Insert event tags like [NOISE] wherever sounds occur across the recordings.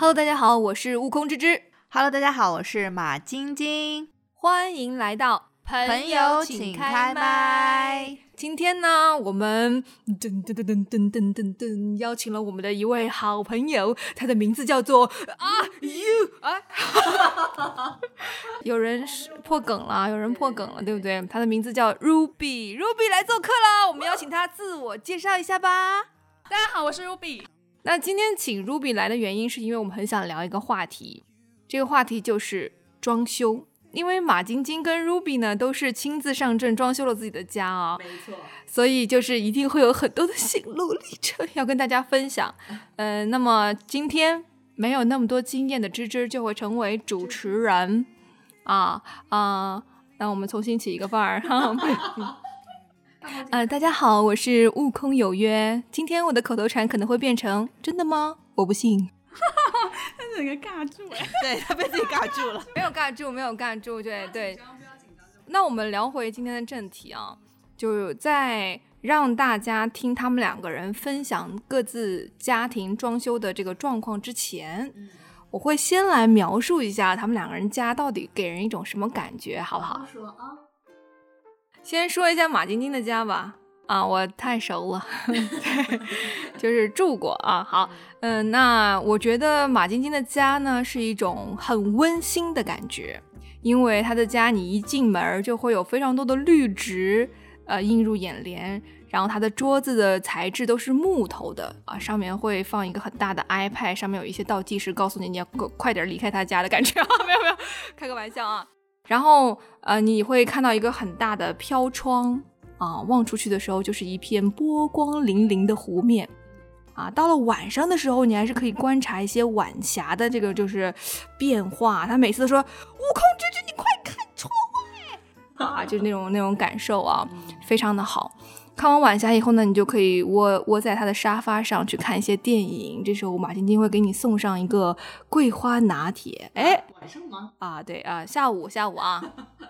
Hello，大家好，我是悟空之之。Hello，大家好，我是马晶晶。欢迎来到朋友请开麦。今天呢，我们噔噔噔噔噔噔噔噔邀请了我们的一位好朋友，他的名字叫做啊 you 啊，[LAUGHS] 有人是破梗了，有人破梗了，对不对？他的名字叫 Ruby，Ruby 来做客了，我们邀请他自我介绍一下吧。大家好，我是 Ruby。那今天请 Ruby 来的原因，是因为我们很想聊一个话题，这个话题就是装修。因为马晶晶跟 Ruby 呢都是亲自上阵装修了自己的家啊、没错，所以就是一定会有很多的心路历程要跟大家分享。呃，那么今天没有那么多经验的芝芝就会成为主持人啊啊、那我们重新起一个范儿哈。[LAUGHS] 呃，大家好，我是悟空有约。今天我的口头禅可能会变成“真的吗？我不信 [LAUGHS] 他整个尬住哎。对他被自己尬住了。[LAUGHS] ”，没有尬住，没有尬住，对对。那我们聊回今天的正题啊，就是在让大家听他们两个人分享各自家庭装修的这个状况之前，我会先来描述一下他们两个人家到底给人一种什么感觉，好不好？说啊，先说一下马晶晶的家吧。啊，我太熟了，[LAUGHS] 对，就是住过啊。好，嗯、那我觉得马晶晶的家呢是一种很温馨的感觉，因为她的家你一进门儿就会有非常多的绿植，呃，映入眼帘。然后它的桌子的材质都是木头的啊，上面会放一个很大的 iPad，上面有一些倒计时，告诉你你要快快点离开他家的感觉啊，[LAUGHS] 没有没有，开个玩笑啊。然后呃，你会看到一个很大的飘窗啊，望出去的时候就是一片波光粼粼的湖面啊。到了晚上的时候，你还是可以观察一些晚霞的这个就是变化。他每次都说：“悟空之君，你快看窗外啊！”就是那种那种感受啊，非常的好。看完晚霞以后呢，你就可以窝窝在他的沙发上去看一些电影。这时候马晶晶会给你送上一个桂花拿铁，哎，晚上吗？啊，对啊，下午下午啊，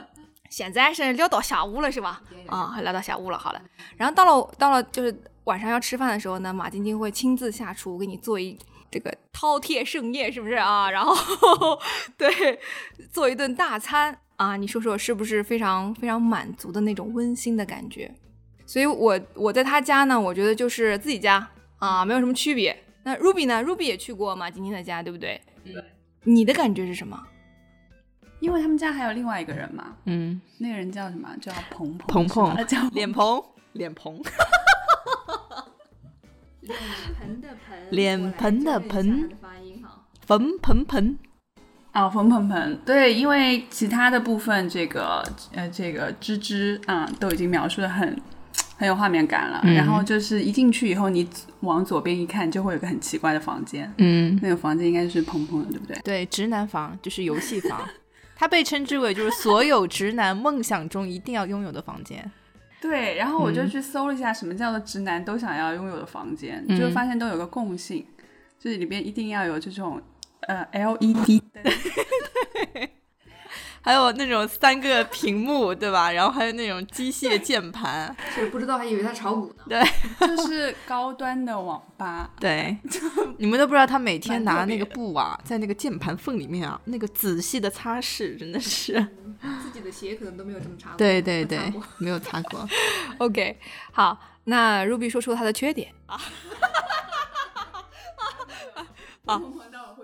[LAUGHS] 现在是聊到下午了是吧？啊，聊到下午了，好了。然后到了到了就是晚上要吃饭的时候呢，马晶晶会亲自下厨给你做一这个饕餮盛宴，是不是啊？然后 [LAUGHS] 对，做一顿大餐啊，你说说是不是非常非常满足的那种温馨的感觉？所以我我在他家呢，我觉得就是自己家啊，没有什么区别。那 Ruby 呢？Ruby 也去过马晶晶的家，对不对？对。你的感觉是什么？因为他们家还有另外一个人嘛，嗯，那个人叫什么？叫鹏鹏。鹏鹏他叫脸鹏，脸鹏，[LAUGHS] 脸盆的盆，脸盆的盆的发音哈。冯鹏鹏。哦，冯鹏鹏。对，因为其他的部分，这个呃，这个芝芝啊、都已经描述的很很有画面感了。嗯然后就是一进去以后，你往左边一看，就会有个很奇怪的房间。嗯，那个房间应该是蓬蓬的，对不对？对，直男房就是游戏房，它被称之为就是所有直男梦想中一定要拥有的房间。对，然后我就嗯去搜了一下什么叫做直男都想要拥有的房间，嗯就发现都有个共性，就是里边一定要有这种呃 LED 灯，[LAUGHS] 还有那种三个屏幕，对吧？然后还有那种机械键盘，[LAUGHS] 是不知道还以为他炒股呢。对就是高端的网吧。[LAUGHS] 对，你们都不知道他每天拿那个布啊，在那个键盘缝里面啊，那个仔细的擦拭，真的是。[LAUGHS] 自己的鞋可能都没有这么擦过。对对对，没有擦过。OK，好，那 Ruby 说出他的缺点。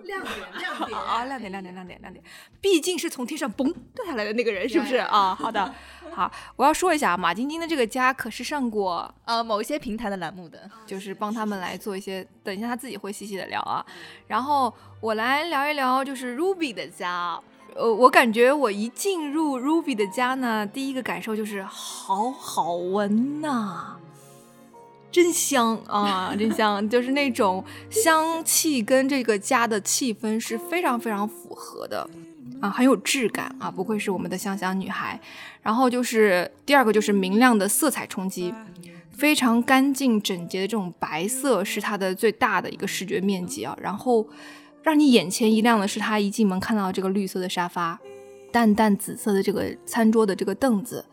亮点，亮点啊，亮点，亮点，亮点，亮点。毕竟是从天上嘣掉下来的那个人，是不是啊？好的，好，我要说一下，马晶晶的这个家可是上过，呃，某一些平台的栏目的，就是帮他们来做一些，等一下他自己会细细的聊啊。然后我来聊一聊，就是 Ruby 的家。呃，我感觉我一进入 Ruby 的家呢，第一个感受就是好好闻呐、真香啊，真香！就是那种香气跟这个家的气氛是非常非常符合的啊，很有质感啊，不愧是我们的香香女孩。然后就是第二个就是明亮的色彩冲击，非常干净整洁的这种白色是它的最大的一个视觉面积啊。然后让你眼前一亮的是，它一进门看到这个绿色的沙发，淡淡紫色的这个餐桌的这个凳子，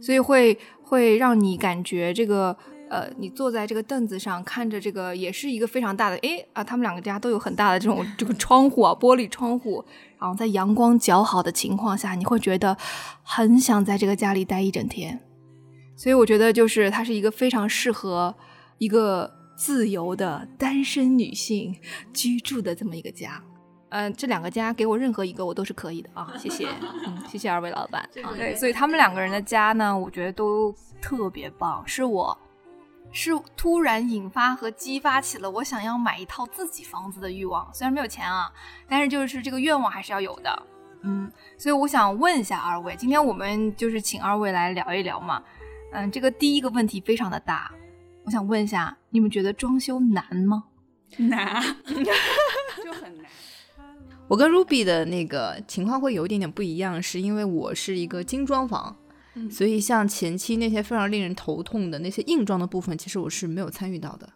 所以会会让你感觉这个呃，你坐在这个凳子上，看着这个也是一个非常大的，诶啊，他们两个家都有很大的这种这个窗户啊，玻璃窗户，然后在阳光较好的情况下，你会觉得很想在这个家里待一整天。所以我觉得，就是它是一个非常适合一个自由的单身女性居住的这么一个家。嗯、这两个家给我任何一个我都是可以的啊，谢谢，[LAUGHS] 嗯，谢谢二位老板。啊对，所以他们两个人的家呢，我觉得都特别棒，是我是突然引发和激发起了我想要买一套自己房子的欲望。虽然没有钱啊，但是就是这个愿望还是要有的。嗯，所以我想问一下二位，今天我们就是请二位来聊一聊嘛。嗯，这个第一个问题非常的大，我想问一下，你们觉得装修难吗？难，[LAUGHS] 就很难。我跟 Ruby 的那个情况会有一点点不一样，是因为我是一个精装房，嗯所以像前期那些非常令人头痛的那些硬装的部分，其实我是没有参与到的。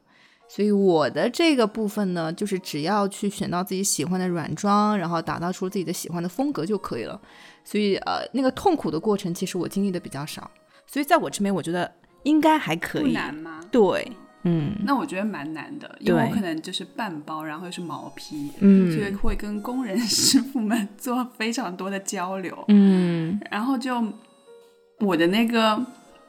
所以我的这个部分呢，就是只要去选到自己喜欢的软装，然后打造出自己的喜欢的风格就可以了。所以呃，那个痛苦的过程，其实我经历的比较少。所以在我这边，我觉得应该还可以不。难吗？对，嗯那我觉得蛮难的，因为我可能就是半包，然后又是毛坯，嗯所以会跟工人 [LAUGHS] 师傅们做非常多的交流。嗯然后就我的那个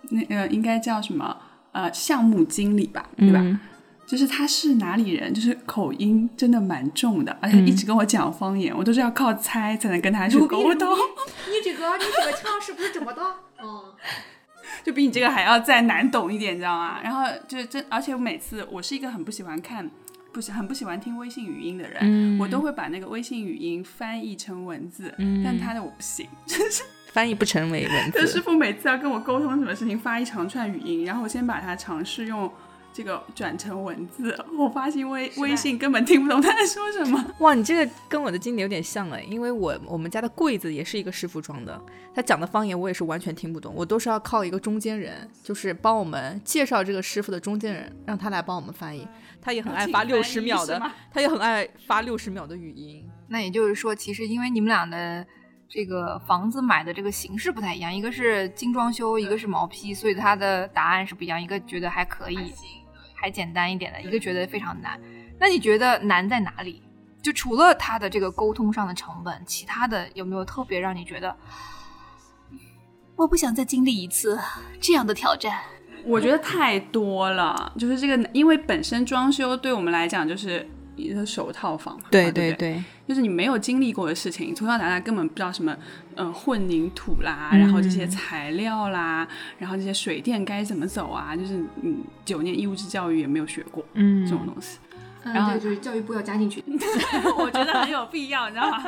那个应该叫什么呃项目经理吧，对吧？嗯就是他是哪里人，就是口音真的蛮重的，而且一直跟我讲方言，我都是要靠猜才能跟他去沟通，你这个你这个腔是不是这么的？[LAUGHS] 嗯，就比你这个还要再难懂一点，你知道吗？然后就是真，而且我每次我是一个很不喜欢看。不是很不喜欢听微信语音的人，嗯我都会把那个微信语音翻译成文字，嗯但他的我不行，[LAUGHS] 翻译不成为文这师。傅每次要跟我沟通什么事情，发一长串语音，然后我先把它尝试用这个转成文字，我发现微微信根本听不懂他在说什么。哇，你这个跟我的经历有点像哎，因为我我们家的柜子也是一个师傅装的，他讲的方言我也是完全听不懂，我都是要靠一个中间人，就是帮我们介绍这个师傅的中间人，让他来帮我们翻译。他也很爱发六十秒的，他也很爱发六十秒的语音。那也就是说，其实因为你们俩的这个房子买的这个形式不太一样，一个是精装修，一个是毛坯，所以它的答案是不一样。一个觉得还可以，还简单一点的，一个觉得非常难。那你觉得难在哪里？就除了它的这个沟通上的成本，其他的有没有特别让你觉得，我不想再经历一次这样的挑战？我觉得太多了，就是这个，因为本身装修对我们来讲就是一个首套房嘛，对对对，就是你没有经历过的事情，从小到大根本不知道什么，嗯、混凝土啦，然后这些材料啦，然后这些水电该怎么走啊，就是嗯，九年义务制教育也没有学过嗯这种东西，然后就是教育部要加进去。[LAUGHS] 我觉得很有必要，你知道吗？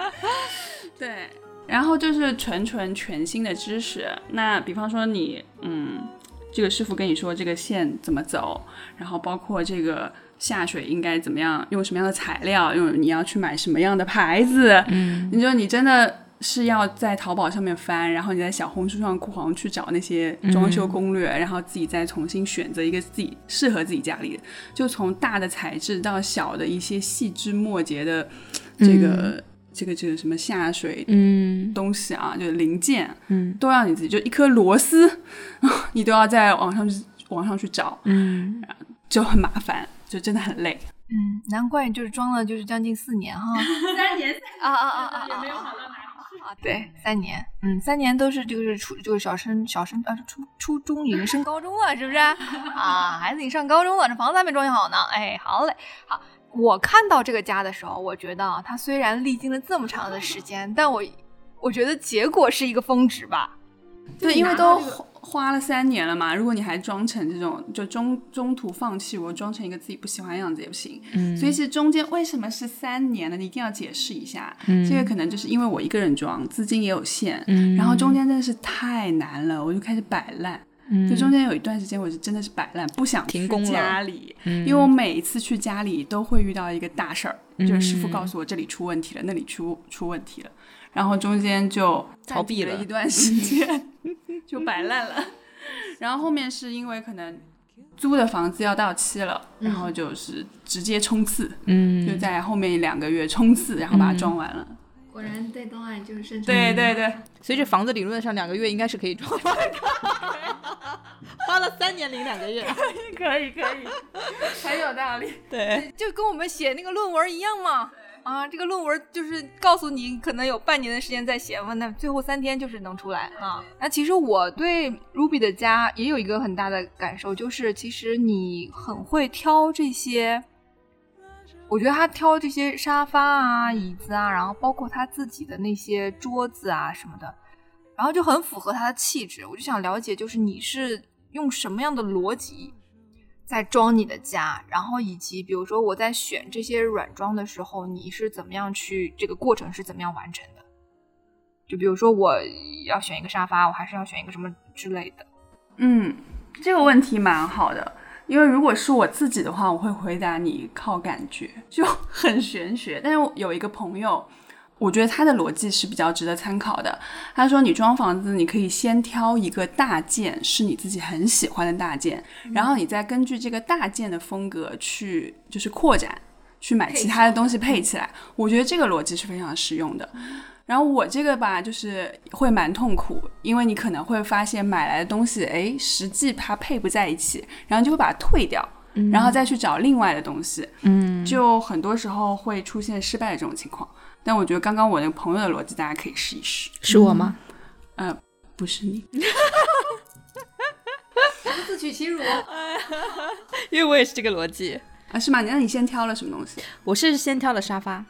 [LAUGHS] 对，然后就是纯纯全新的知识。那比方说你，嗯，这个师傅跟你说这个线怎么走，然后包括这个下水应该怎么样，用什么样的材料，用你要去买什么样的牌子，嗯你就你真的。是要在淘宝上面翻，然后你在小红书上狂去找那些装修攻略，然后自己再重新选择一个自己适合自己家里的，就从大的材质到小的一些细枝末节的这个、这个这个什么下水嗯东西啊，就是零件，嗯都要你自己，就一颗螺丝，[LAUGHS] 你都要在网上去网上去找，嗯，就很麻烦，就真的很累。嗯，难怪你就是装了就是将近四年哈。[LAUGHS] 三年啊啊啊啊！也没有好到哪里去。啊，对，三年，嗯，三年都是就是初就是小升小升啊初初中已经升高中了，是不是？啊，[LAUGHS] 孩子已经上高中了，这房子还没装修好呢。哎，好嘞，好。我看到这个家的时候，我觉得啊，它虽然历经了这么长的时间，但我我觉得结果是一个峰值吧。对，因为都花花了三年了嘛，如果你还装成这种，就中中途放弃，我装成一个自己不喜欢的样子也不行。嗯所以其实中间为什么是三年呢？你一定要解释一下。嗯这个可能就是因为我一个人装，资金也有限，嗯然后中间真的是太难了，我就开始摆烂。就中间有一段时间，我是真的是摆烂，不想去停工家里，嗯因为我每一次去家里都会遇到一个大事儿，就是师傅告诉我这里出问题了，那里出出问题了，然后中间就逃避了一段时间，[LAUGHS] 就摆烂了。[LAUGHS] 然后后面是因为可能租的房子要到期了，然后就是直接冲刺，嗯就在后面两个月冲刺，然后把它装完了。果然在东岸就是生对对对，[LAUGHS] 所以这房子理论上两个月应该是可以装完的，花了三年零两个月。可以可以，很有道理。对，就跟我们写那个论文一样嘛。啊，这个论文就是告诉你可能有半年的时间在写嘛，那最后三天就是能出来啊。那其实我对 Ruby 的家也有一个很大的感受，就是其实你很会挑这些，我觉得他挑这些沙发啊、椅子啊，然后包括他自己的那些桌子啊什么的，然后就很符合他的气质。我就想了解，就是你是用什么样的逻辑？在装你的家，然后以及比如说我在选这些软装的时候，你是怎么样去这个过程是怎么样完成的？就比如说我要选一个沙发，我还是要选一个什么之类的？嗯，这个问题蛮好的，因为如果是我自己的话，我会回答你靠感觉，就 [LAUGHS] 很玄学。但是有一个朋友。我觉得他的逻辑是比较值得参考的。他说，你装房子，你可以先挑一个大件，是你自己很喜欢的大件，然后你再根据这个大件的风格去，就是扩展，去买其他的东西配起来。我觉得这个逻辑是非常实用的。然后我这个吧，就是会蛮痛苦，因为你可能会发现买来的东西，哎，实际它配不在一起，然后就会把它退掉，然后再去找另外的东西，嗯，就很多时候会出现失败的这种情况。但我觉得刚刚我那个朋友的逻辑，大家可以试一试。是我吗？呃，不是你。[LAUGHS] 自取其辱。[LAUGHS] 因为我也是这个逻辑啊，是吗？那你先挑了什么东西？我是先挑了沙发。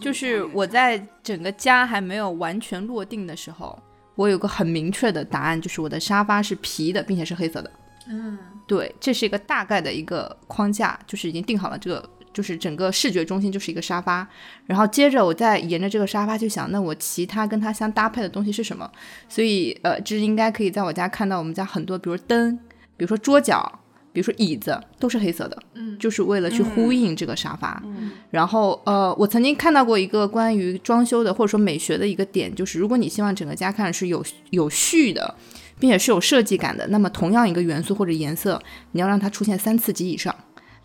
就是我在整个家还没有完全落定的时候，我有个很明确的答案，就是我的沙发是皮的，并且是黑色的。嗯，对，这是一个大概的一个框架，就是已经定好了这个。就是整个视觉中心就是一个沙发，然后接着我再沿着这个沙发去想，那我其他跟它相搭配的东西是什么？所以呃，这应该可以在我家看到我们家很多，比如灯，比如说桌角，比如说椅子，都是黑色的，嗯，就是为了去呼应这个沙发。嗯，然后呃，我曾经看到过一个关于装修的或者说美学的一个点，就是如果你希望整个家看是有有序的，并且是有设计感的，那么同样一个元素或者颜色，你要让它出现三次及以上。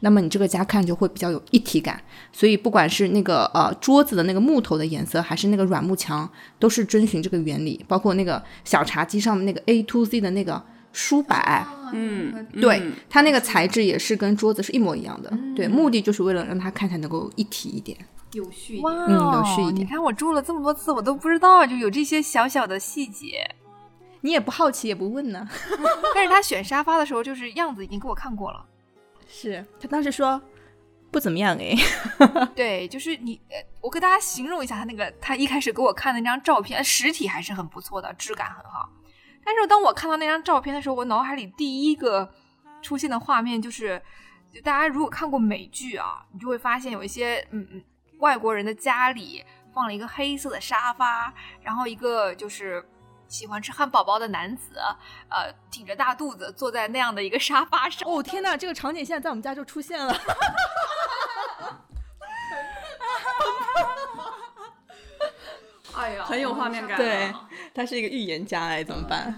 那么你这个家看就会比较有一体感，所以不管是那个呃桌子的那个木头的颜色，还是那个软木墙，都是遵循这个原理。包括那个小茶几上面那个 A to Z 的那个书摆，嗯，对，它那个材质也是跟桌子是一模一样的。对，目的就是为了让它看起来能够一体一点，有序。哇，嗯，有序一点。你看我住了这么多次，我都不知道就有这些小小的细节。你也不好奇也不问呢？[LAUGHS] 但是他选沙发的时候，就是样子已经给我看过了。是他当时说不怎么样哎，[LAUGHS] 对，就是你，我给大家形容一下他那个，他一开始给我看的那张照片，实体还是很不错的，质感很好。但是当我看到那张照片的时候，我脑海里第一个出现的画面就是，就大家如果看过美剧啊，你就会发现有一些嗯嗯外国人的家里放了一个黑色的沙发，然后一个就是。喜欢吃汉堡包的男子，呃，挺着大肚子坐在那样的一个沙发上。哦天哪，这个场景现在在我们家就出现了。[LAUGHS] 哎呀，很有画面感。对，他是一个预言家哎，怎么办？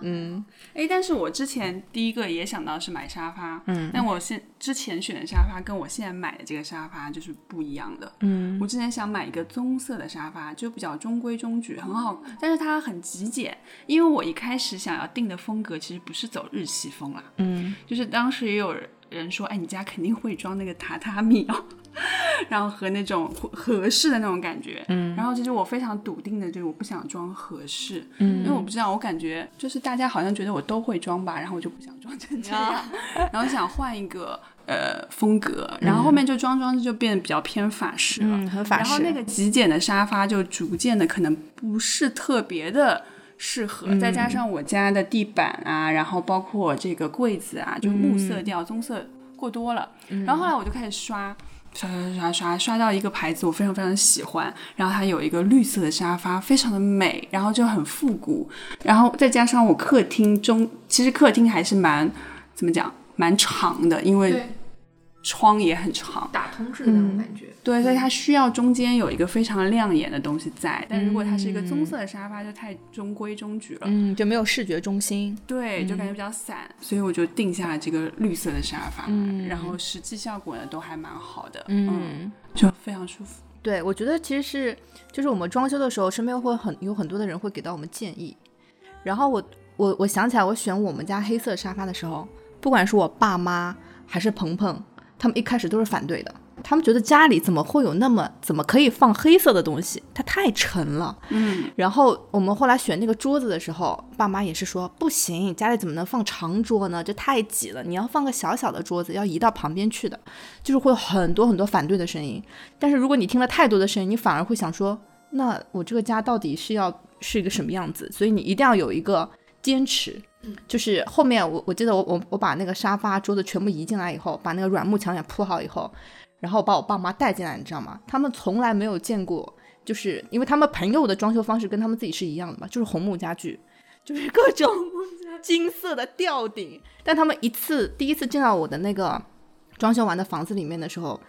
嗯，哎，但是我之前第一个也想到是买沙发，嗯，但我现之前选的沙发跟我现在买的这个沙发就是不一样的，嗯，我之前想买一个棕色的沙发，就比较中规中矩，很好，但是它很极简，因为我一开始想要定的风格其实不是走日系风啦，嗯，就是当时也有人说，哎，你家肯定会装那个榻榻米哦。[LAUGHS] 然后和那种合适的那种感觉，嗯，然后其实我非常笃定的就是我不想装合适，嗯，因为我不知道，我感觉就是大家好像觉得我都会装吧，然后我就不想装成这样，[LAUGHS] 然后想换一个呃风格，然后后面就装装就变得比较偏法式了，很法式。然后那个极简的沙发就逐渐的可能不是特别的适合，再加上我家的地板啊，然后包括这个柜子啊，就木色调、棕色过多了，然后后来我就开始刷。刷刷刷刷刷到一个牌子，我非常非常喜欢。然后它有一个绿色的沙发，非常的美，然后就很复古。然后再加上我客厅中，其实客厅还是蛮怎么讲，蛮长的，因为。窗也很长，打通式的那种感觉。对，所以它需要中间有一个非常亮眼的东西在。但如果它是一个棕色的沙发，就太中规中矩了，嗯，就没有视觉中心。对，就感觉比较散。所以我就定下了这个绿色的沙发，然后实际效果呢都还蛮好的，嗯，就非常舒服。对，我觉得其实是，就是我们装修的时候，身边会很有很多的人会给到我们建议，然后我。我我想起来，我选我们家黑色沙发的时候，不管是我爸妈还是鹏鹏，他们一开始都是反对的。他们觉得家里怎么会有那么怎么可以放黑色的东西？它太沉了。嗯，然后我们后来选那个桌子的时候，爸妈也是说不行，家里怎么能放长桌呢？这太挤了，你要放个小小的桌子，要移到旁边去的，就是会有很多很多反对的声音。但是如果你听了太多的声音，你反而会想说，那我这个家到底是要是一个什么样子？所以你一定要有一个坚持。就是后面我我记得我我我把那个沙发桌子全部移进来以后，把那个软木墙也铺好以后。然后把我爸妈带进来，你知道吗？他们从来没有见过，就是因为他们朋友的装修方式跟他们自己是一样的嘛，就是红木家具，就是各种 [LAUGHS] 金色的吊顶。但他们一次第一次进到我的那个装修完的房子里面的时候，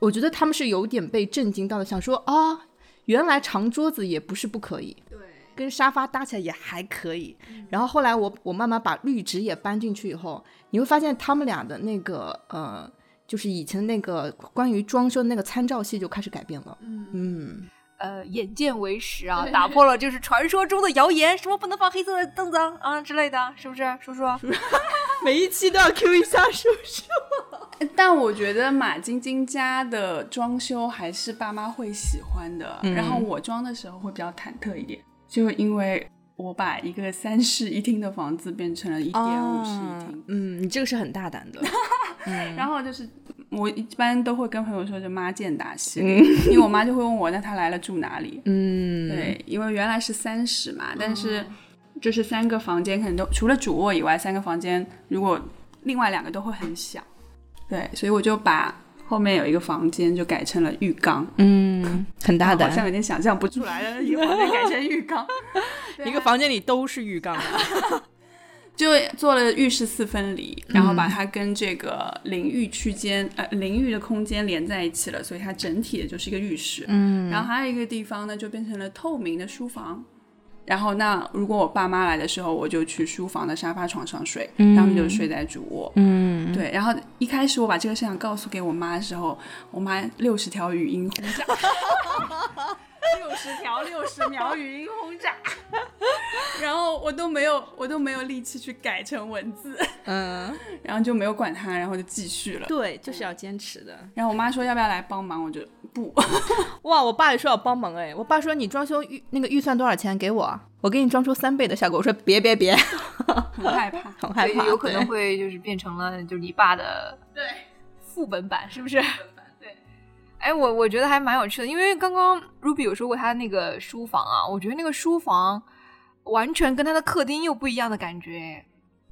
我觉得他们是有点被震惊到的，想说啊，原来长桌子也不是不可以，对，跟沙发搭起来也还可以。然后后来我我慢慢把绿植也搬进去以后，你会发现他们俩的那个呃。就是以前那个关于装修的那个参照系就开始改变了。嗯嗯，呃，眼见为实啊，打破了就是传说中的谣言，什么不能放黑色的凳子啊之类的，是不是，叔叔？[LAUGHS] 每一期都要 Q 一下叔叔。[LAUGHS] 但我觉得马晶晶家的装修还是爸妈会喜欢的，然后我装的时候会比较忐忑一点，就因为我把一个三室一厅的房子变成了一点五室一厅。嗯，你这个是很大胆的。[LAUGHS] 然后就是我一般都会跟朋友说就妈见大系列，因为我妈就会问我那她来了住哪里？嗯，对，因为原来是三室嘛，但是就是三个房间可能都除了主卧以外，三个房间如果另外两个都会很小，对，所以我就把后面有一个房间就改成了浴缸，嗯，[LAUGHS] 很大胆，好像有点想象不出来了一个房间改成浴缸，[LAUGHS] 一个房间里都是浴缸。[LAUGHS] 就做了浴室四分离，然后把它跟这个淋浴区间呃淋浴的空间连在一起了，所以它整体的就是一个浴室。嗯，然后还有一个地方呢，就变成了透明的书房。然后那如果我爸妈来的时候，我就去书房的沙发床上睡，他们就睡在主卧。嗯，对。然后一开始我把这个事情告诉给我妈的时候，我妈六十条语音轰炸。[LAUGHS] 六十条六十秒语音轰炸，然后我都没有，我都没有力气去改成文字，嗯，然后就没有管他，然后就继续了。对，就是要坚持的。然后我妈说要不要来帮忙，我就不。[LAUGHS] 哇，我爸也说要帮忙哎，我爸说你装修预那个预算多少钱给我，我给你装出三倍的效果。我说别别别，很害怕，[LAUGHS] 很害怕，有可能会就是变成了就你爸的 [LAUGHS] 对副本版，是不是？对哎，我我觉得还蛮有趣的，因为刚刚 Ruby 有说过他那个书房啊，我觉得那个书房完全跟他的客厅又不一样的感觉，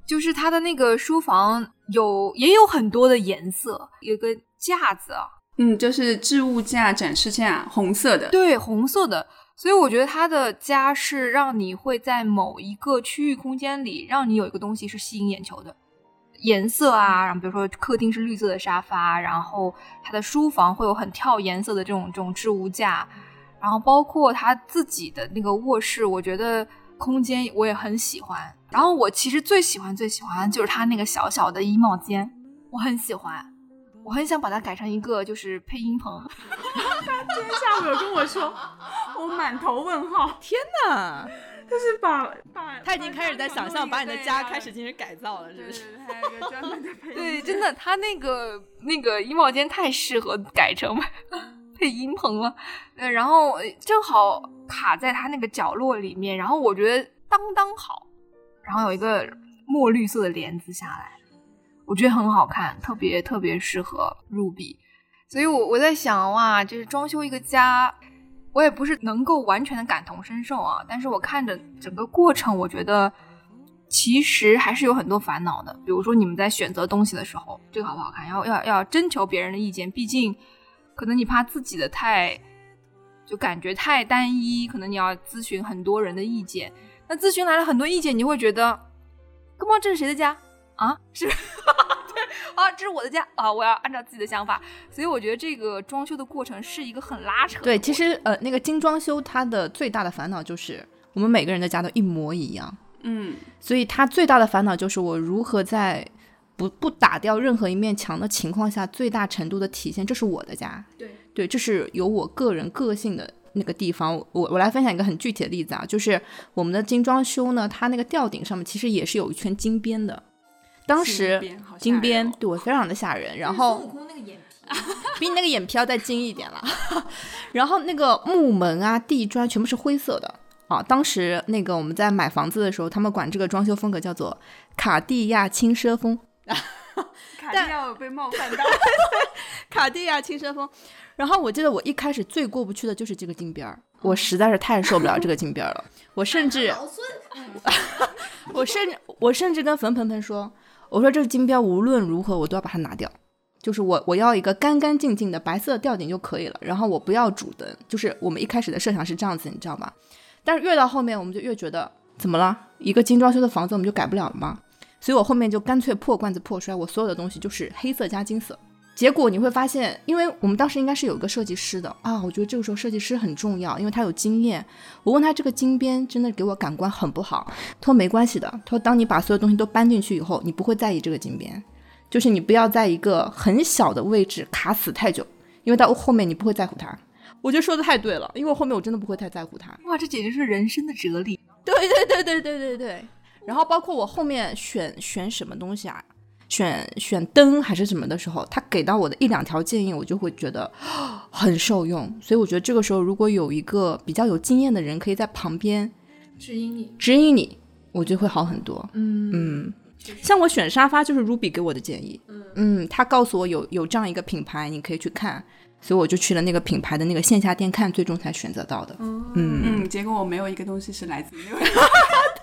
就是他的那个书房有也有很多的颜色，有个架子啊，嗯，就是置物架、展示架，红色的，对，红色的，所以我觉得他的家是让你会在某一个区域空间里，让你有一个东西是吸引眼球的。颜色啊，然后比如说客厅是绿色的沙发，然后他的书房会有很跳颜色的这种这种置物架，然后包括他自己的那个卧室，我觉得空间我也很喜欢。然后我其实最喜欢最喜欢就是他那个小小的衣帽间，我很喜欢，我很想把它改成一个就是配音棚。他今天下午有跟我说，我满头问号，天哪！就是把把他已经开始在想象把你的家开始进行改造了，是不是？还有一个专门的配。对，真的，他那个那个衣帽间太适合改成配音棚了。呃，然后正好卡在他那个角落里面，然后我觉得当当好。然后有一个墨绿色的帘子下来，我觉得很好看，特别特别适合入笔。所以我我在想，哇，就是装修一个家。我也不是能够完全的感同身受啊，但是我看着整个过程，我觉得其实还是有很多烦恼的。比如说你们在选择东西的时候，这个好不好看，要要要征求别人的意见，毕竟可能你怕自己的太就感觉太单一，可能你要咨询很多人的意见。那咨询来了很多意见，你会觉得，哥们，这是谁的家啊？是 [LAUGHS] 对。啊，这是我的家啊！我要按照自己的想法，所以我觉得这个装修的过程是一个很拉扯。对，其实呃，那个精装修它的最大的烦恼就是我们每个人的家都一模一样，嗯，所以它最大的烦恼就是我如何在不不打掉任何一面墙的情况下，最大程度的体现这是我的家。对对，这是有我个人个性的那个地方，我我来分享一个很具体的例子啊，就是我们的精装修呢，它那个吊顶上面其实也是有一圈金边的，当时金边对我非常的吓人，然后孙悟空那个眼皮，[LAUGHS] 比你那个眼皮要再金一点了。[LAUGHS] 然后那个木门啊、地砖全部是灰色的啊。当时那个我们在买房子的时候，他们管这个装修风格叫做卡地亚轻奢风。[LAUGHS] 卡地亚有被冒犯到，卡地亚轻奢风。然后我记得我一开始最过不去的就是这个金边儿，我实在是太受不了这个金边儿了。我甚至，我甚至，我甚至跟冯鹏鹏说，我说这个金标无论如何我都要把它拿掉。就是我我要一个干干净净的白色吊顶就可以了，然后我不要主灯。就是我们一开始的设想是这样子，你知道吗？但是越到后面，我们就越觉得怎么了？一个精装修的房子我们就改不了了吗？所以我后面就干脆破罐子破摔，我所有的东西就是黑色加金色。结果你会发现，因为我们当时应该是有一个设计师的啊，我觉得这个时候设计师很重要，因为他有经验。我问他这个金边真的给我感官很不好，他说没关系的，他说当你把所有东西都搬进去以后，你不会在意这个金边，就是你不要在一个很小的位置卡死太久，因为到后面你不会在乎它。我觉得说的太对了，因为后面我真的不会太在乎它。哇，这简直是人生的哲理。[LAUGHS] 对对对对对对对。然后包括我后面选选什么东西啊，选选灯还是什么的时候，他给到我的一两条建议，我就会觉得很受用。所以我觉得这个时候如果有一个比较有经验的人可以在旁边指引你，指引你，我觉得会好很多。嗯嗯，像我选沙发就是 Ruby 给我的建议。嗯，他告诉我有有这样一个品牌，你可以去看，所以我就去了那个品牌的那个线下店看，最终才选择到的。嗯嗯，结果我没有一个东西是来自六。[LAUGHS]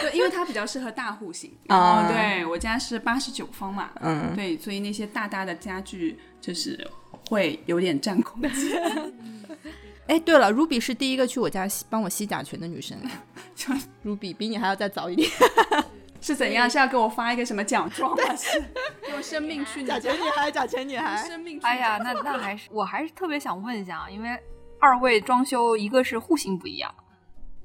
对因为它比较适合大户型。啊哦，对我家是八十九方嘛，嗯，对，所以那些大大的家具就是会有点占空间。[LAUGHS] 哎，对了，Ruby 是第一个去我家吸帮我吸甲醛的女生。[LAUGHS] 就 Ruby 比你还要再早一点。[LAUGHS] 是怎样？是要给我发一个什么奖状吗？是用生命去甲醛女孩，甲醛女孩。生命去哎呀，那那还是我还是特别想问一下啊，因为二位装修一个是户型不一样，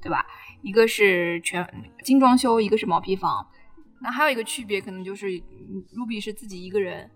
对吧？一个是全精装修，一个是毛坯房。那还有一个区别可能就是嗯，Ruby 是自己一个人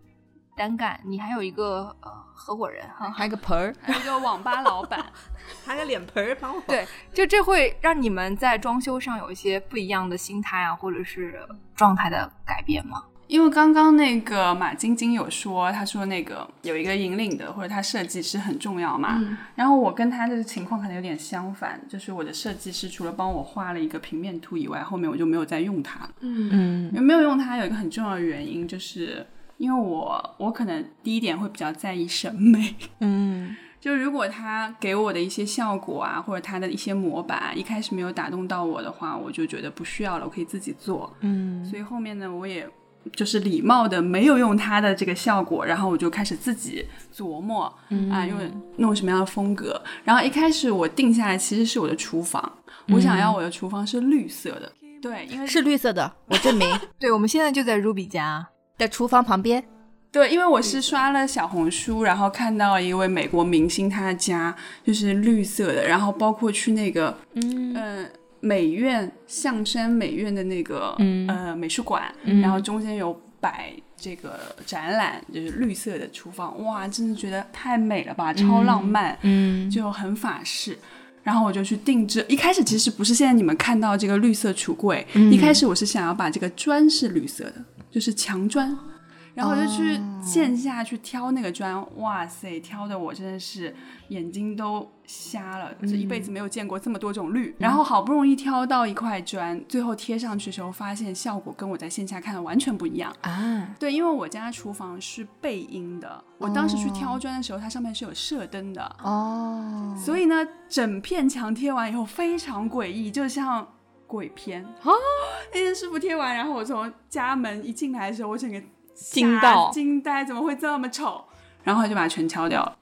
单干，你还有一个呃合伙人哈。还有个盆儿，还有一个网吧老板，[LAUGHS] 还有个脸盆儿，帮我。对，就这会让你们在装修上有一些不一样的心态啊，或者是状态的改变吗？因为刚刚那个马晶晶有说，他说那个有一个引领的或者他设计师很重要嘛。然后我跟他的情况可能有点相反，就是我的设计师除了帮我画了一个平面图以外，后面我就没有再用它了。嗯因为没有用它有一个很重要的原因，就是因为我我可能第一点会比较在意审美。嗯就如果他给我的一些效果啊，或者他的一些模板啊一开始没有打动到我的话，我就觉得不需要了，我可以自己做。嗯所以后面呢，我也就是礼貌的没有用它的这个效果，然后我就开始自己琢磨、啊，用弄什么样的风格。然后一开始我定下来其实是我的厨房，我想要我的厨房是绿色的，对，因为是绿色的，我证明。[LAUGHS] 对，我们现在就在 Ruby 家。在厨房旁边。对，因为我是刷了小红书，然后看到一位美国明星，他的家就是绿色的，然后包括去那个嗯呃美院象山美院的那个、嗯。呃美术馆，然后中间有摆这个展览，就是绿色的厨房，哇，真的觉得太美了吧，超浪漫，嗯。就很法式。然后我就去定制，一开始其实不是现在你们看到这个绿色橱柜，一开始我是想要把这个砖是绿色的，就是墙砖。然后我就去线下去挑那个砖，哇塞，挑的我真的是眼睛都瞎了，这一辈子没有见过这么多种绿。然后好不容易挑到一块砖，最后贴上去的时候，发现效果跟我在线下看的完全不一样。啊，对，因为我家厨房是背阴的，我当时去挑砖的时候，它上面是有射灯的，哦，所以呢，整片墙贴完以后非常诡异，就像鬼片哦。[LAUGHS] 那天师傅贴完，然后我从家门一进来的时候，我整个吓惊到惊呆，怎么会这么丑？然后他就把它全敲掉了。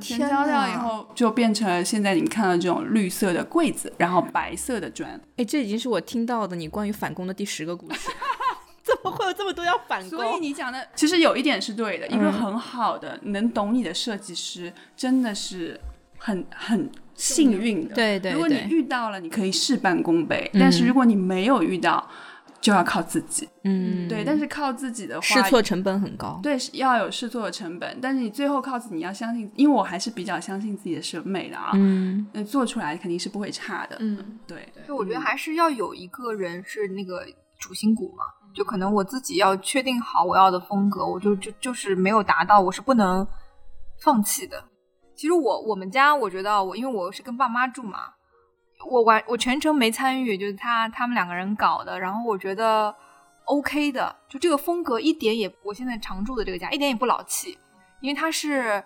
全敲掉以后，就变成了现在你看到这种绿色的柜子，然后白色的砖。哎，这已经是我听到的你关于返工的第十个故事。[LAUGHS] 怎么会有这么多要反所以你讲的其实有一点是对的，一个很好的能懂你的设计师，真的是很很幸运的。对对如果你遇到了，你可以事半功倍；但是如果你没有遇到，就要靠自己。嗯，对，但是靠自己的话，试错成本很高。对，要有试错的成本，但是你最后靠自己，你要相信，因为我还是比较相信自己的审美的啊，嗯，那做出来肯定是不会差的。嗯，对，就我觉得还是要有一个人是那个主心骨嘛，就可能我自己要确定好我要的风格，我就就就是没有达到，我是不能放弃的。其实我我们家，我觉得我因为我是跟爸妈住嘛，我完我全程没参与，就是他他们两个人搞的，然后我觉得 OK 的，就这个风格一点也，我现在常住的这个家一点也不老气，因为它是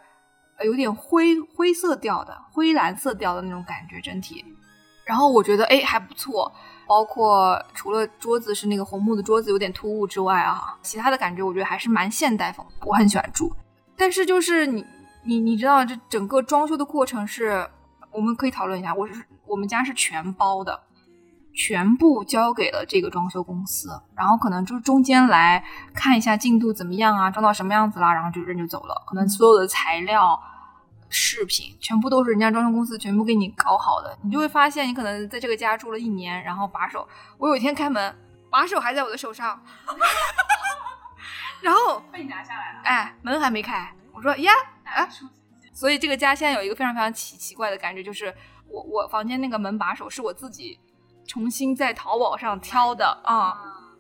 有点灰灰色调的，灰蓝色调的那种感觉整体，然后我觉得哎还不错，包括除了桌子是那个红木的桌子有点突兀之外啊，其他的感觉我觉得还是蛮现代风，我很喜欢住。但是就是你你你知道这整个装修的过程是，我们可以讨论一下，我是我们家是全包的，全部交给了这个装修公司，然后可能就是中间来看一下进度怎么样啊，装到什么样子啦，然后就人就走了，可能所有的材料。饰品全部都是人家装修公司全部给你搞好的，你就会发现，你可能在这个家住了一年，然后把手，我有一天开门，把手还在我的手上，[LAUGHS] 然后被你拿下来了。哎，门还没开，我说呀，啊，所以这个家现在有一个非常非常奇奇怪的感觉，就是我我房间那个门把手是我自己重新在淘宝上挑的啊、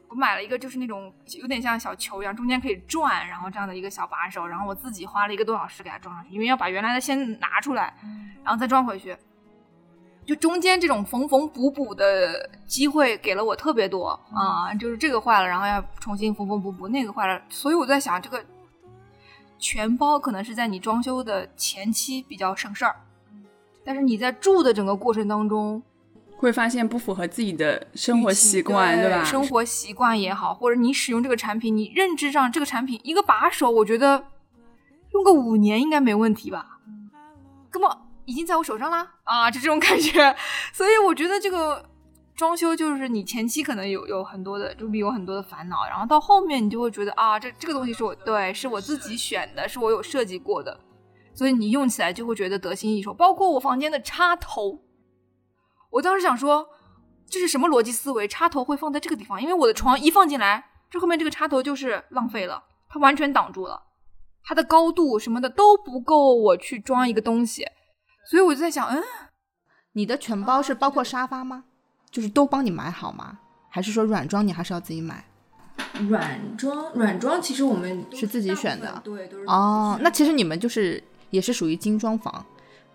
我买了一个就是那种有点像小球一样，中间可以转，然后这样的一个小把手，然后我自己花了一个多小时给它装上去，因为要把原来的先拿出来，然后再装回去。就中间这种缝缝补补的机会给了我特别多啊，就是这个坏了，然后要重新缝缝补补，那个坏了，所以我在想，这个全包可能是在你装修的前期比较省事儿，但是你在住的整个过程当中，会发现不符合自己的生活习惯，对吧？生活习惯也好，或者你使用这个产品，你认知上这个产品一个把手，我觉得用个五年应该没问题吧？根本已经在我手上啦啊，就这种感觉。所以我觉得这个装修就是你前期可能有有很多的，就比有很多的烦恼，然后到后面你就会觉得啊，这这个东西是我对，是我自己选的，是我有设计过的，所以你用起来就会觉得得心应手。包括我房间的插头，我当时想说。这是什么逻辑思维？插头会放在这个地方，因为我的床一放进来，这后面这个插头就是浪费了，它完全挡住了，它的高度什么的都不够我去装一个东西，所以我就在想，嗯，你的全包是包括沙发吗？就是都帮你买好吗？还是说软装你还是要自己买？软装软装其实我们是自己选的对，都是哦，那其实你们就是也是属于精装房。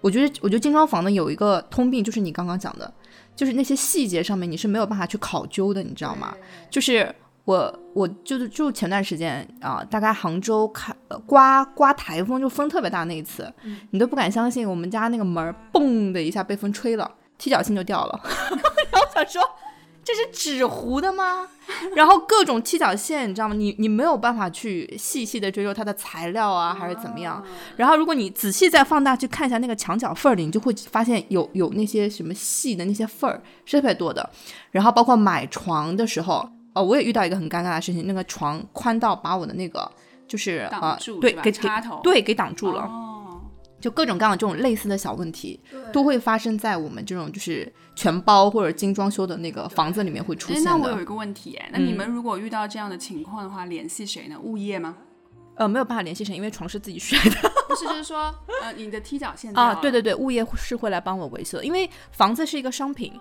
我觉得，我觉得精装房呢有一个通病，就是你刚刚讲的，就是那些细节上面你是没有办法去考究的，你知道吗？就是我，我就是就前段时间啊、大概杭州开、呃、刮刮台风，就风特别大那一次，你都不敢相信，我们家那个门儿嘣的一下被风吹了，踢脚线就掉了，[LAUGHS] 我 [LAUGHS] 想说。这是纸糊的吗？[LAUGHS] 然后各种踢脚线，你知道吗？你你没有办法去细细的追究它的材料啊，还是怎么样？然后如果你仔细再放大去看一下那个墙角缝儿里，你就会发现有有那些什么细的那些缝儿是特别多的。然后包括买床的时候，哦，我也遇到一个很尴尬的事情，那个床宽到把我的那个就是啊对给给插头对给挡住了。哦，就各种各样的这种类似的小问题，都会发生在我们这种就是全包或者精装修的那个房子里面会出哎，现的。那我有一个问题，哎，那你嗯们如果遇到这样的情况的话，联系谁呢？物业吗？呃，没有办法联系谁，因为床是自己睡的 [LAUGHS] 不是，就是说，呃，你的踢脚线啊。对对对，物业是会来帮我维修的，因为房子是一个商品，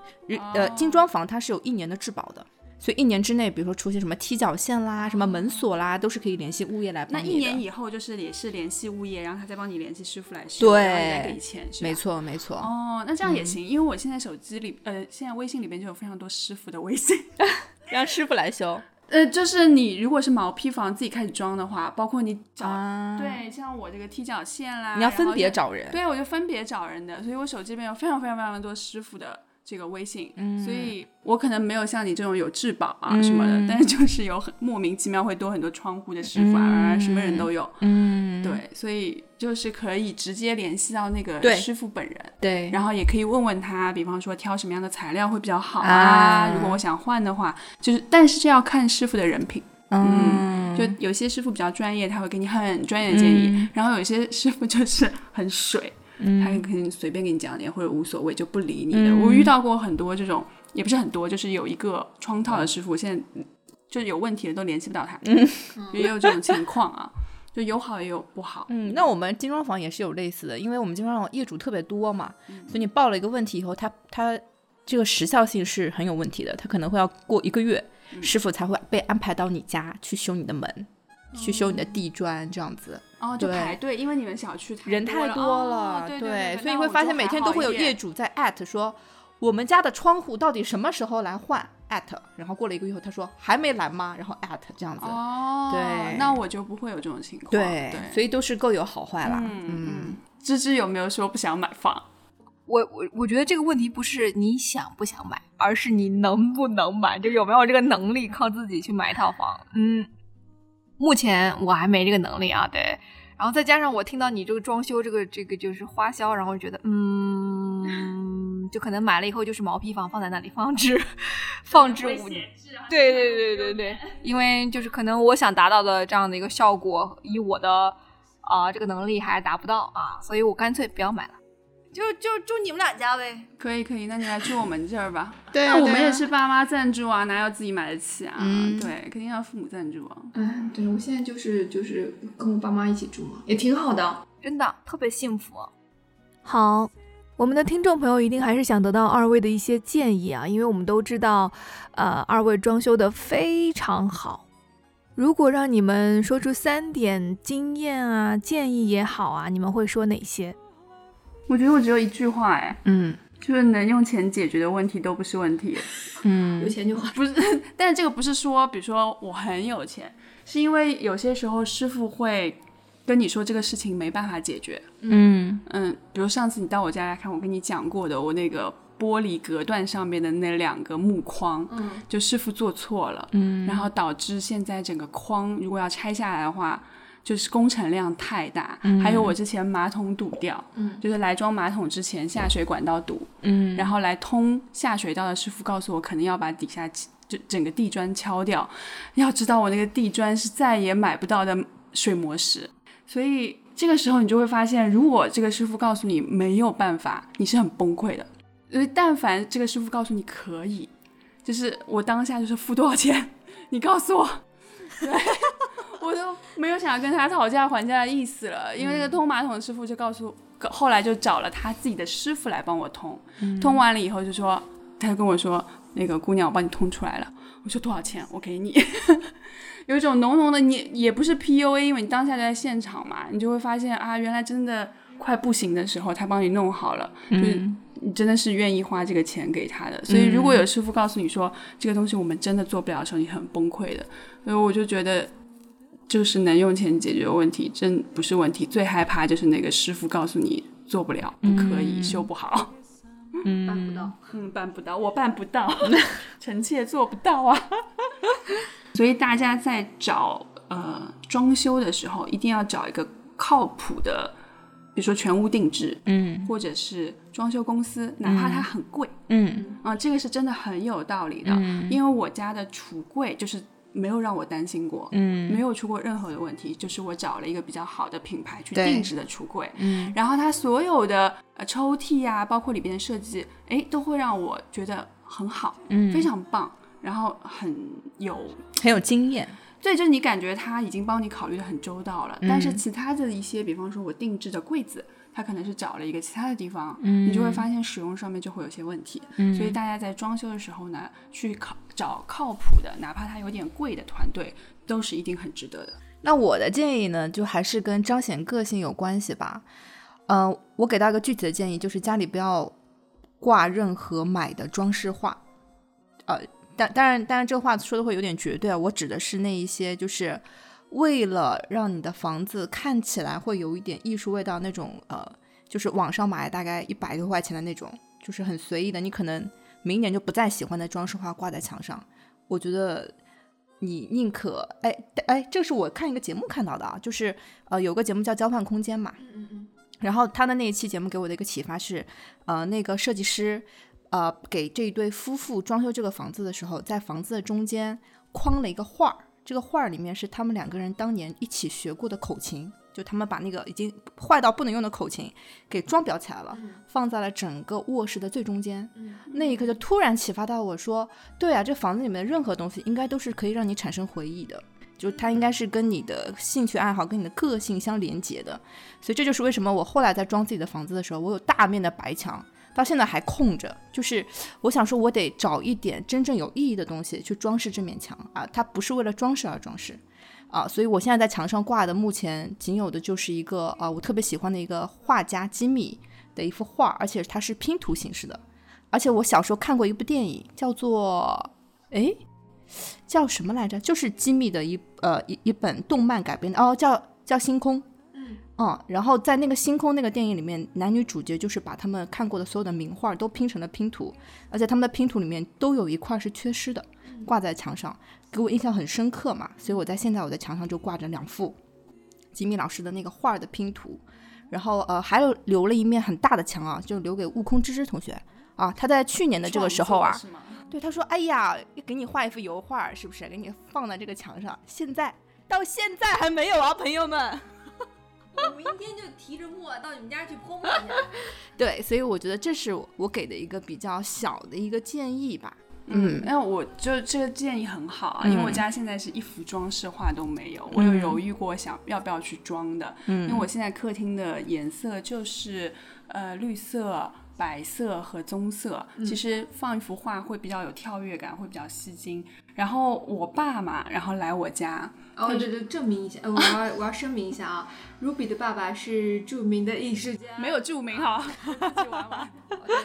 呃，哦精装房它是有一年的质保的，所以一年之内，比如说出现什么踢脚线啦、什么门锁啦，都是可以联系物业来那帮你的。一年以后就是也是联系物业，然后他再帮你联系师傅来修，对然后再给钱，是吧没。错没错，哦，那这样也行，因为我现在手机里，呃，现在微信里边就有非常多师傅的微信。[LAUGHS] 让师傅来修呃，就是你如果是毛坯房自己开始装的话，包括你找、啊。，对，像我这个踢脚线啦，你要分别找人。对，我就分别找人的，所以我手机里面有非常非常非常多师傅的这个微信，嗯。所以我可能没有像你这种有质保啊什么的，但是就是有很莫名其妙会多很多窗户的师傅啊，什么人都有，嗯，对，所以就是可以直接联系到那个师傅本人。对，然后也可以问问他，比方说挑什么样的材料会比较好啊如果我想换的话，就是，但是这要看师傅的人品。嗯，就。有些师傅比较专业，他会给你很专业的建议，嗯。然后有些师傅就是很水，他可能随便给你讲点或者无所谓就不理你的。嗯。我遇到过很多这种也不是很多，就是有一个窗套的师傅，现在嗯就是有问题的都联系不到他，[LAUGHS] 也有这种情况啊，就有好也有不好。嗯，那我们精装房也是有类似的，因为我们精装房业主特别多嘛，所以你报了一个问题以后，他他这个时效性是很有问题的，他可能会要过一个月，师傅才会被安排到你家去修你的门，去修你的地砖这样子。哦，就排队，因为你们小区人太多多了，对对，所以你会发现每天都会有业主在艾特说，我们家的窗户到底什么时候来换？艾特，然后过了一个月后，他说还没来吗？然后艾特这样子，哦，对那我就不会有这种情况。对，对，所以都是各有好坏啦。嗯嗯，芝芝有没有说不想买房？我我我觉得这个问题不是你想不想买，而是你能不能买，就有没有这个能力靠自己去买一套房。嗯，目前我还没这个能力啊，对。然后再加上我听到你这个装修这个这个就是花销，然后就觉得嗯，就可能买了以后就是毛坯房放在那里放置放置五年。对对对对对，因为就是可能我想达到的这样的一个效果，以我的啊、这个能力还达不到啊，所以我干脆不要买了，就就住你们俩家呗。可以可以，那你来住我们这儿吧。[LAUGHS] 对啊那我们也是爸妈赞助啊，哪有自己买得起啊？嗯对，肯定要父母赞助啊。嗯，对，我现在就是就是跟我爸妈一起住嘛，也挺好的，真的特别幸福。好，我们的听众朋友一定还是想得到二位的一些建议啊，因为我们都知道，呃，二位装修的非常好。如果让你们说出三点经验啊、建议也好啊，你们会说哪些？我觉得我只有一句话，哎，嗯就是能用钱解决的问题都不是问题。嗯有钱就花。不是，[LAUGHS] 但是这个不是说，比如说我很有钱，是因为有些时候师傅会跟你说这个事情没办法解决。嗯嗯，比如上次你到我家来看，我跟你讲过的，我那个玻璃隔断上面的那两个木框，嗯就师傅做错了，嗯然后导致现在整个框如果要拆下来的话，就是工程量太大。还有我之前马桶堵掉，嗯就是来装马桶之前下水管道堵，嗯然后来通下水道的师傅告诉我，可能要把底下就整个地砖敲掉。要知道我那个地砖是再也买不到的水磨石，所以这个时候你就会发现，如果这个师傅告诉你没有办法，你是很崩溃的。因为但凡这个师傅告诉你可以，就是我当下就是付多少钱，你告诉我，对 [LAUGHS] 我都没有想要跟他讨价还价的意思了，因为那个通马桶的师傅就告诉，后来就找了他自己的师傅来帮我通，通完了以后就说，他就跟我说，那个姑娘我帮你通出来了，我说多少钱？我给你。[LAUGHS] 有一种浓浓的，你也不是 PUA，因为你当下就在现场嘛，你就会发现啊，原来真的快不行的时候，他帮你弄好了，就是你真的是愿意花这个钱给他的。所以如果有师傅告诉你说、这个东西我们真的做不了的时候，你很崩溃的。所以我就觉得，就是能用钱解决问题，真不是问题。最害怕就是那个师傅告诉你做不了，不可以，修不好。嗯 [LAUGHS] 办不到。嗯，办不到，我办不到，[LAUGHS] 臣妾做不到啊。[LAUGHS] 所以大家在找呃装修的时候，一定要找一个靠谱的，比如说全屋定制，嗯或者是装修公司，哪怕它很贵嗯啊、这个是真的很有道理的。因为我家的橱柜就是没有让我担心过，嗯。没有出过任何的问题，就是我找了一个比较好的品牌去定制的橱柜，嗯。然后它所有的呃抽屉啊，包括里边的设计，哎，都会让我觉得很好，嗯。非常棒，然后很有。很有经验。对，就是你感觉他已经帮你考虑的很周到了，嗯。但是其他的一些，比方说我定制的柜子，它可能是找了一个其他的地方，嗯你就会发现使用上面就会有些问题。所以大家在装修的时候呢，去靠找靠谱的，哪怕它有点贵的团队，都是一定很值得的。那我的建议呢，就还是跟彰显个性有关系吧。嗯、我给到一个具体的建议，就是家里不要挂任何买的装饰画。呃，但当然，当然这个话说的会有点绝对啊。我指的是那一些，就是为了让你的房子看起来会有一点艺术味道那种，呃，就是网上买大概一百多块钱的那种，就是很随意的，你可能明年就不再喜欢的装饰画挂在墙上。我觉得你宁可哎哎，这是我看一个节目看到的啊，就是呃有个节目叫《交换空间》嘛，嗯嗯然后他的那一期节目给我的一个启发是，呃，那个设计师呃给这一对夫妇装修这个房子的时候，在房子的中间框了一个画儿，这个画儿里面是他们两个人当年一起学过的口琴，就他们把那个已经坏到不能用的口琴给装裱起来了，放在了整个卧室的最中间。那一刻就突然启发到我说，对啊，这房子里面的任何东西应该都是可以让你产生回忆的，就它应该是跟你的兴趣爱好、跟你的个性相连接的。所以这就是为什么我后来在装自己的房子的时候，我有大面的白墙。到现在还空着，就是我想说，我得找一点真正有意义的东西去装饰这面墙啊，它不是为了装饰而装饰啊，所以我现在在墙上挂的，目前仅有的就是一个啊，我特别喜欢的一个画家吉米的一幅画，而且它是拼图形式的，而且我小时候看过一部电影，叫做诶，叫什么来着？就是吉米的一呃一一本动漫改编的哦，叫叫星空。嗯，然后在那个星空那个电影里面，男女主角就是把他们看过的所有的名画都拼成了拼图，而且他们的拼图里面都有一块是缺失的，挂在墙上，给我印象很深刻嘛。所以我在现在我在墙上就挂着两幅吉米老师的那个画的拼图，然后呃还有留了一面很大的墙啊，就留给悟空芝芝同学啊，他在去年的这个时候啊，对他说，哎呀，给你画一幅油画是不是？给你放在这个墙上，现在到现在还没有啊，朋友们。我明天就提着墨到你们家去泼墨去。[LAUGHS] 对，所以我觉得这是我给的一个比较小的一个建议吧。嗯，那我就这个建议很好啊，因为我家现在是一幅装饰画都没有，我有犹豫过想要不要去装的。嗯，因为我现在客厅的颜色就是呃绿色。白色和棕色，其实放一幅画会比较有跳跃感，会比较吸睛。然后我爸嘛，然后来我家，哦对对，证明一下，我要我要声明一下啊，Ruby 的爸爸是著名的艺术家，没有著名哈，[LAUGHS] 玩玩。对，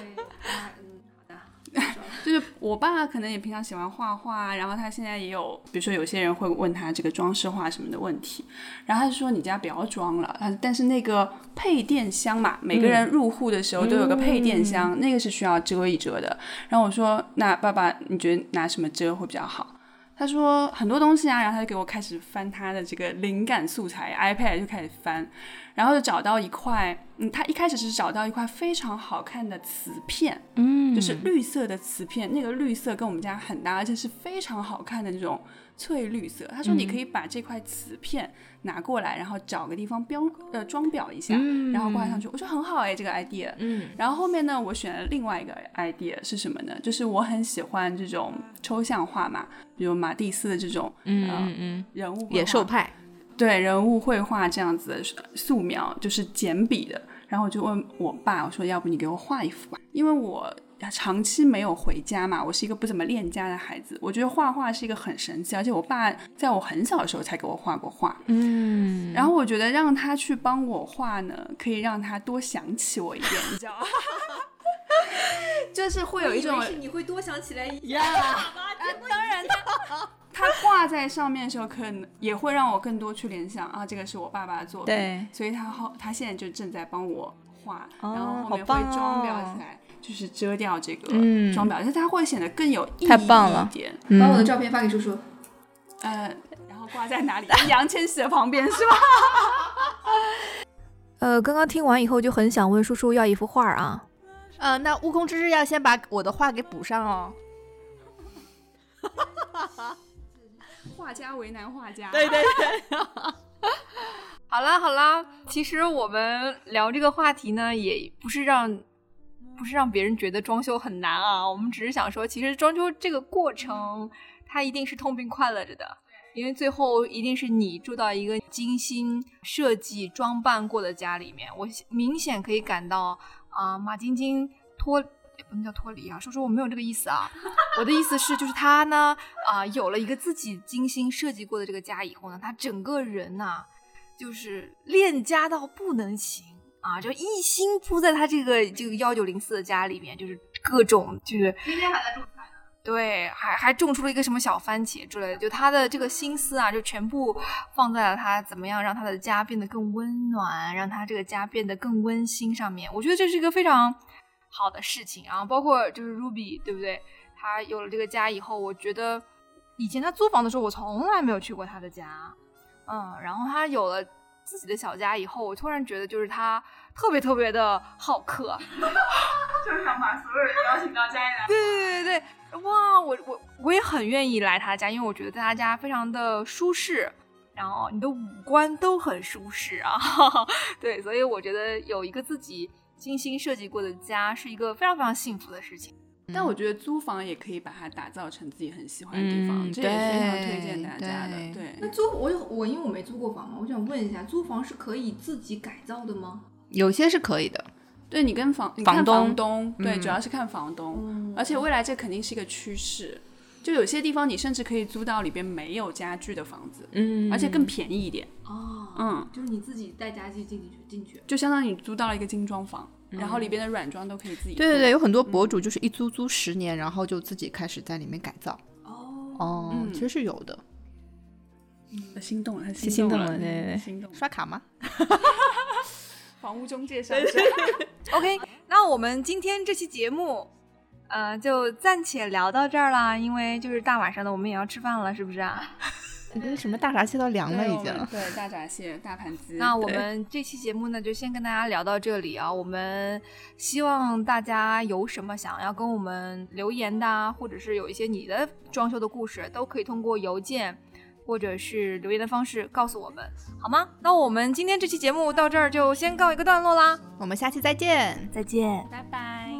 就是我爸可能也平常喜欢画画，然后他现在也有，比如说有些人会问他这个装饰画什么的问题，然后他就说你家不要装了，他但是那个配电箱嘛，每个人入户的时候都有个配电箱，那个是需要遮一遮的。然后我说那爸爸你觉得拿什么遮会比较好？他说很多东西啊，然后他就给我开始翻他的这个灵感素材，iPad 就开始翻。然后就找到一块，嗯，他一开始是找到一块非常好看的瓷片，嗯，就是绿色的瓷片，那个绿色跟我们家很搭，而且是非常好看的那种翠绿色。他说你可以把这块瓷片拿过来，然后找个地方标呃装裱一下，然后挂上去。我说很好哎，这个 idea。嗯，然后后面呢，我选了另外一个 idea 是什么呢？就是我很喜欢这种抽象画嘛，比如马蒂斯的这种，嗯嗯嗯，人物野兽派。对人物绘画这样子的素描，就是简笔的。然后我就问我爸，我说要不你给我画一幅吧，因为我长期没有回家嘛，我是一个不怎么恋家的孩子。我觉得画画是一个很神奇，而且我爸在我很小的时候才给我画过画。嗯，然后我觉得让他去帮我画呢，可以让他多想起我一点，你知道吗？[LAUGHS] 就是会有一种你会多想起来一样。[LAUGHS] 当然他。它挂在上面的时候，可能也会让我更多去联想啊，这个是我爸爸的作品。对，所以他后他现在就正在帮我画，然后后面会装裱起来，就是遮掉这个装裱，而且它会显得更有意义一点。把我的照片发给叔叔。呃，然后挂在哪里？杨千玺的旁边是吧？[LAUGHS] 呃，刚刚听完以后就很想问叔叔要一幅画啊。呃，那悟空之日要先把我的画给补上哦。[LAUGHS] 画家为难画家，对对对。[LAUGHS] 好啦好啦，其实我们聊这个话题呢，也不是让不是让别人觉得装修很难啊。我们只是想说，其实装修这个过程，它一定是痛并快乐着的，因为最后一定是你住到一个精心设计装扮过的家里面。我明显可以感到啊，马晶晶脱。也不能叫脱离啊，说说我没有这个意思啊，我的意思是，就是他呢，啊，有了一个自己精心设计过的这个家以后呢，他整个人呐，就是恋家到不能行啊，就一心扑在他这个这个幺九零四的家里面，就是各种就是天天还在种菜呢，对，还还种出了一个什么小番茄之类的，就他的这个心思啊，就全部放在了他怎么样让他的家变得更温暖，让他这个家变得更温馨上面。我觉得这是一个非常。好的事情，然后包括就是 Ruby，对不对？他有了这个家以后，我觉得以前他租房的时候，我从来没有去过他的家，嗯，然后他有了自己的小家以后，我突然觉得就是他特别特别的好客，[LAUGHS] 就是想把所有人邀请到家里来。对对对对，哇，我我我也很愿意来他家，因为我觉得在他家非常的舒适，然后你的五官都很舒适啊。[LAUGHS] 对，所以我觉得有一个自己精心设计过的家是一个非常非常幸福的事情。但我觉得租房也可以把它打造成自己很喜欢的地方，这也非常推荐大家的。对，那租我有我因为我没租过房嘛，我想问一下，租房是可以自己改造的吗？有些是可以的。对你跟房房东，对，主要是看房东，而且未来这肯定是一个趋势。就有些地方你甚至可以租到里边没有家具的房子，嗯，而且更便宜一点。哦，嗯，就是你自己带家具进去进去，就相当于你租到了一个精装房，然后里边的软装都可以自己。对对对，有很多博主就是一租租十年，然后就自己开始在里面改造。哦哦，其实是有的。嗯，心动了，心动了，对对对，心动。刷卡吗？[LAUGHS] 房屋中介上。[LAUGHS] OK，那我们今天这期节目。呃，就暂且聊到这儿啦，因为就是大晚上的，我们也要吃饭了，是不是啊？那什么大闸蟹都凉了，已经。对，大闸蟹、大盘鸡。那我们这期节目呢，就先跟大家聊到这里啊。我们希望大家有什么想要跟我们留言的，或者是有一些你的装修的故事，都可以通过邮件或者是留言的方式告诉我们，好吗？那我们今天这期节目到这儿就先告一个段落啦，我们下期再见，再见，拜拜。